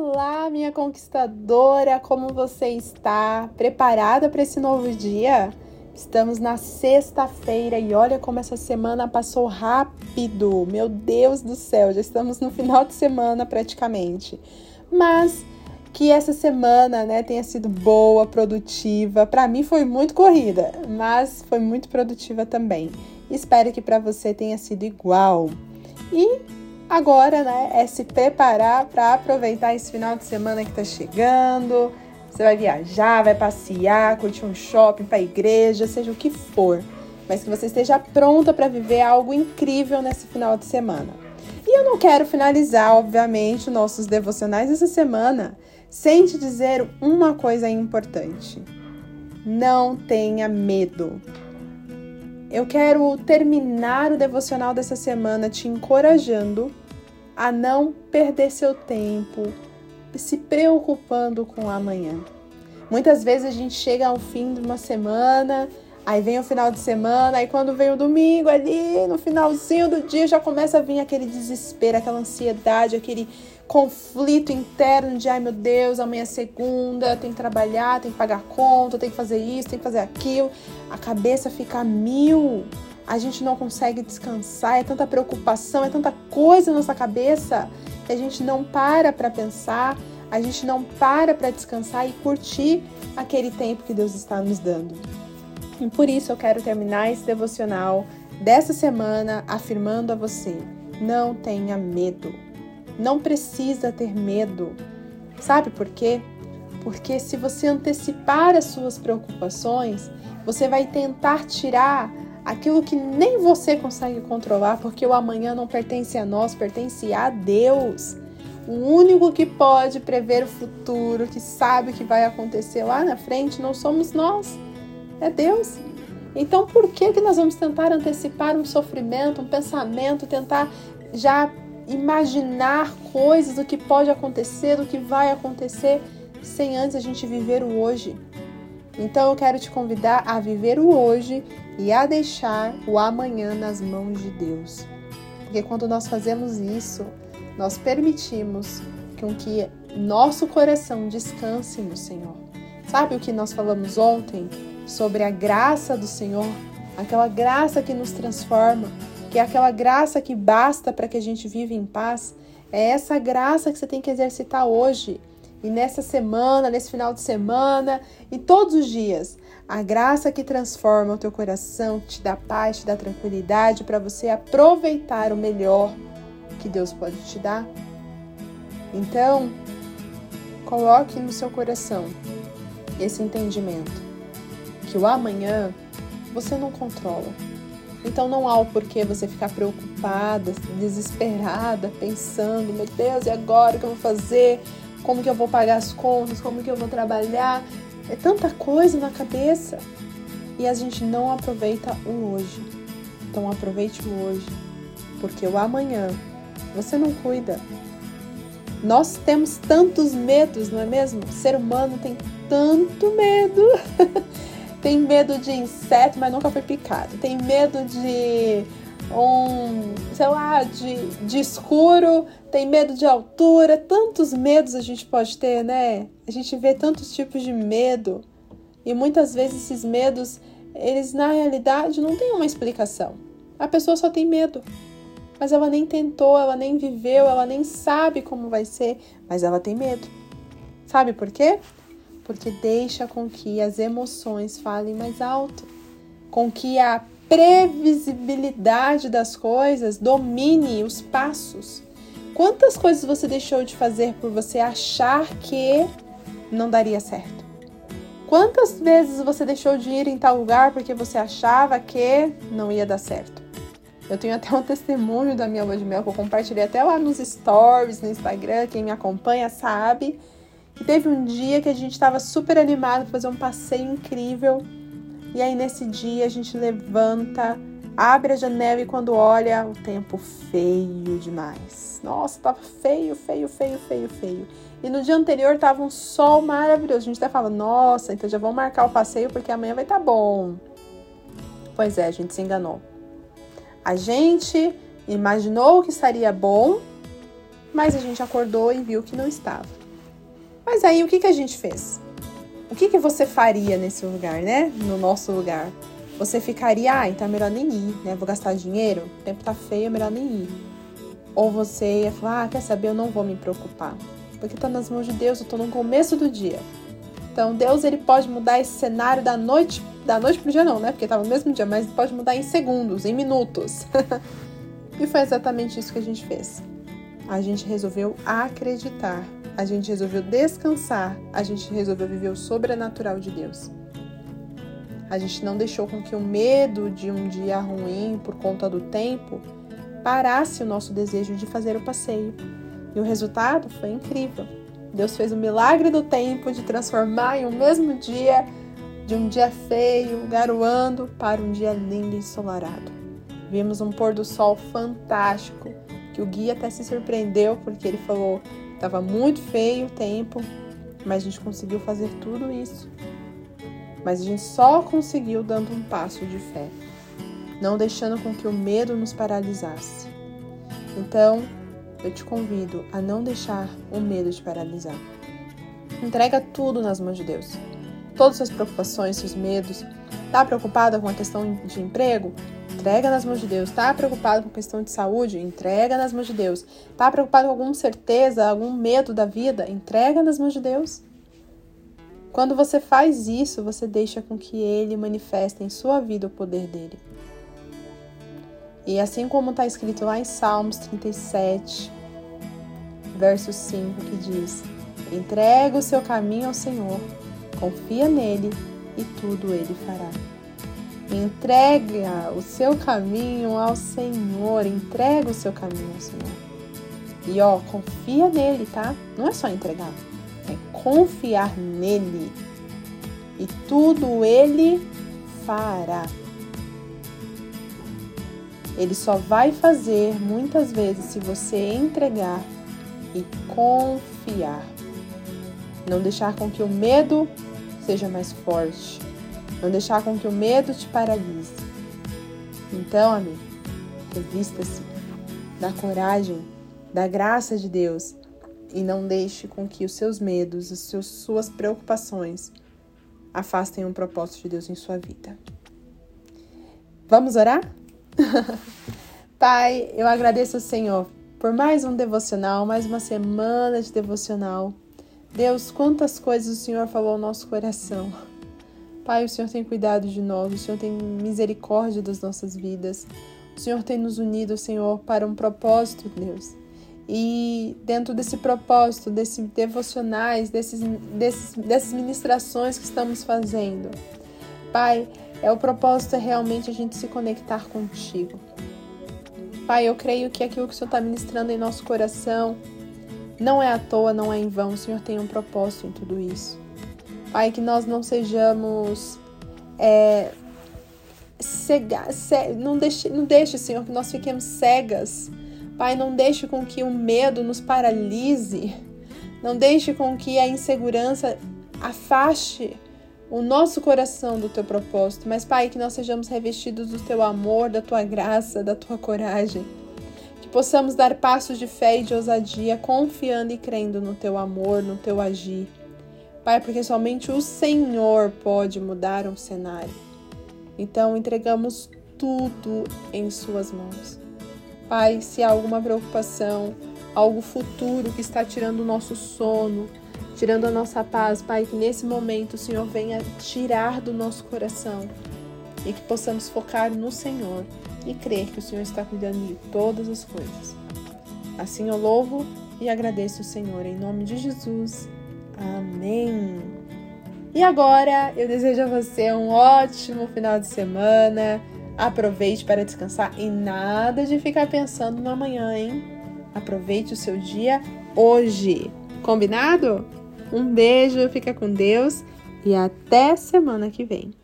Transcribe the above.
Olá, minha conquistadora, como você está? Preparada para esse novo dia? Estamos na sexta-feira e olha como essa semana passou rápido. Meu Deus do céu, já estamos no final de semana praticamente. Mas que essa semana, né, tenha sido boa, produtiva. Para mim foi muito corrida, mas foi muito produtiva também. Espero que para você tenha sido igual. E Agora, né, é se preparar para aproveitar esse final de semana que está chegando. Você vai viajar, vai passear, curtir um shopping, para a igreja, seja o que for, mas que você esteja pronta para viver algo incrível nesse final de semana. E eu não quero finalizar, obviamente, nossos devocionais essa semana sem te dizer uma coisa importante. Não tenha medo. Eu quero terminar o devocional dessa semana te encorajando a não perder seu tempo se preocupando com o amanhã. Muitas vezes a gente chega ao fim de uma semana, aí vem o final de semana, aí quando vem o domingo ali, no finalzinho do dia já começa a vir aquele desespero, aquela ansiedade, aquele conflito interno de ai meu Deus, amanhã é segunda, tem que trabalhar, tem que pagar conta, tem que fazer isso, tem que fazer aquilo. A cabeça fica mil. A gente não consegue descansar, é tanta preocupação, é tanta coisa na nossa cabeça que a gente não para para pensar, a gente não para para descansar e curtir aquele tempo que Deus está nos dando. E por isso eu quero terminar esse devocional dessa semana afirmando a você: não tenha medo. Não precisa ter medo. Sabe por quê? Porque se você antecipar as suas preocupações, você vai tentar tirar aquilo que nem você consegue controlar, porque o amanhã não pertence a nós, pertence a Deus. O único que pode prever o futuro, que sabe o que vai acontecer lá na frente, não somos nós, é Deus. Então, por que, que nós vamos tentar antecipar um sofrimento, um pensamento, tentar já imaginar coisas do que pode acontecer, do que vai acontecer, sem antes a gente viver o hoje. Então eu quero te convidar a viver o hoje e a deixar o amanhã nas mãos de Deus. Porque quando nós fazemos isso, nós permitimos com que nosso coração descanse no Senhor. Sabe o que nós falamos ontem sobre a graça do Senhor? Aquela graça que nos transforma, que é aquela graça que basta para que a gente viva em paz, é essa graça que você tem que exercitar hoje e nessa semana, nesse final de semana e todos os dias. A graça que transforma o teu coração, te dá paz, te dá tranquilidade para você aproveitar o melhor que Deus pode te dar. Então, coloque no seu coração esse entendimento que o amanhã você não controla então não há o porquê você ficar preocupada, desesperada, pensando, meu Deus, e agora o que eu vou fazer? Como que eu vou pagar as contas? Como que eu vou trabalhar? É tanta coisa na cabeça. E a gente não aproveita o hoje. Então aproveite o hoje, porque o amanhã você não cuida. Nós temos tantos medos, não é mesmo? O ser humano tem tanto medo. Tem medo de inseto, mas nunca foi picado. Tem medo de um, sei lá, de, de escuro, tem medo de altura, tantos medos a gente pode ter, né? A gente vê tantos tipos de medo e muitas vezes esses medos, eles na realidade não têm uma explicação. A pessoa só tem medo, mas ela nem tentou, ela nem viveu, ela nem sabe como vai ser, mas ela tem medo. Sabe por quê? Porque deixa com que as emoções falem mais alto, com que a previsibilidade das coisas domine os passos. Quantas coisas você deixou de fazer por você achar que não daria certo? Quantas vezes você deixou de ir em tal lugar porque você achava que não ia dar certo? Eu tenho até um testemunho da minha lua de mel que eu compartilhei até lá nos stories no Instagram. Quem me acompanha sabe teve um dia que a gente estava super animado para fazer um passeio incrível. E aí nesse dia a gente levanta, abre a janela e quando olha, o tempo feio demais. Nossa, tava feio, feio, feio, feio, feio. E no dia anterior tava um sol maravilhoso. A gente até fala, nossa, então já vamos marcar o passeio porque amanhã vai estar tá bom. Pois é, a gente se enganou. A gente imaginou que estaria bom, mas a gente acordou e viu que não estava. Mas aí o que, que a gente fez? O que, que você faria nesse lugar, né? No nosso lugar? Você ficaria, ah, então é melhor nem ir, né? Vou gastar dinheiro, o tempo tá feio, é melhor nem ir. Ou você ia falar, ah, quer saber, eu não vou me preocupar. Porque tá nas mãos de Deus, eu tô no começo do dia. Então, Deus ele pode mudar esse cenário da noite, da noite pro dia não, né? Porque tava no mesmo dia, mas pode mudar em segundos, em minutos. e foi exatamente isso que a gente fez. A gente resolveu acreditar, a gente resolveu descansar, a gente resolveu viver o sobrenatural de Deus. A gente não deixou com que o medo de um dia ruim por conta do tempo parasse o nosso desejo de fazer o passeio. E o resultado foi incrível. Deus fez o milagre do tempo de transformar em um mesmo dia, de um dia feio, garoando, para um dia lindo e ensolarado. Vimos um pôr do sol fantástico, que o guia até se surpreendeu, porque ele falou estava muito feio o tempo, mas a gente conseguiu fazer tudo isso. Mas a gente só conseguiu dando um passo de fé, não deixando com que o medo nos paralisasse. Então, eu te convido a não deixar o medo te paralisar. Entrega tudo nas mãos de Deus. Todas as suas preocupações, seus medos. Tá preocupada com a questão de emprego? Entrega nas mãos de Deus. Tá preocupado com questão de saúde? Entrega nas mãos de Deus. Tá preocupado com alguma certeza, algum medo da vida? Entrega nas mãos de Deus. Quando você faz isso, você deixa com que ele manifeste em sua vida o poder dele. E assim como está escrito lá em Salmos 37, verso 5, que diz: Entrega o seu caminho ao Senhor, confia nele e tudo ele fará. Entrega o seu caminho ao Senhor, entrega o seu caminho ao Senhor. E ó, confia nele, tá? Não é só entregar, é confiar nele. E tudo ele fará. Ele só vai fazer muitas vezes se você entregar e confiar. Não deixar com que o medo seja mais forte. Não deixar com que o medo te paralise. Então, amigo, revista-se da coragem, da graça de Deus e não deixe com que os seus medos, as suas preocupações afastem um propósito de Deus em sua vida. Vamos orar? Pai, eu agradeço ao Senhor por mais um devocional, mais uma semana de devocional. Deus, quantas coisas o Senhor falou ao nosso coração. Pai, o Senhor tem cuidado de nós, o Senhor tem misericórdia das nossas vidas. O Senhor tem nos unido, Senhor, para um propósito, Deus. E dentro desse propósito, desses devocionais, desses, desses, dessas ministrações que estamos fazendo, Pai, é o propósito é realmente a gente se conectar contigo. Pai, eu creio que aquilo que o Senhor está ministrando em nosso coração não é à toa, não é em vão. O Senhor tem um propósito em tudo isso. Pai, que nós não sejamos é, cega, ce, não deixe, não deixe, Senhor, que nós fiquemos cegas. Pai, não deixe com que o medo nos paralise. Não deixe com que a insegurança afaste o nosso coração do teu propósito, mas Pai, que nós sejamos revestidos do teu amor, da tua graça, da tua coragem. Que possamos dar passos de fé e de ousadia, confiando e crendo no teu amor, no teu agir. Pai, porque somente o Senhor pode mudar um cenário. Então entregamos tudo em Suas mãos. Pai, se há alguma preocupação, algo futuro que está tirando o nosso sono, tirando a nossa paz, Pai, que nesse momento o Senhor venha tirar do nosso coração e que possamos focar no Senhor e crer que o Senhor está cuidando de todas as coisas. Assim eu louvo e agradeço o Senhor em nome de Jesus. Amém. E agora eu desejo a você um ótimo final de semana. Aproveite para descansar e nada de ficar pensando no amanhã, hein? Aproveite o seu dia hoje. Combinado? Um beijo, fica com Deus e até semana que vem.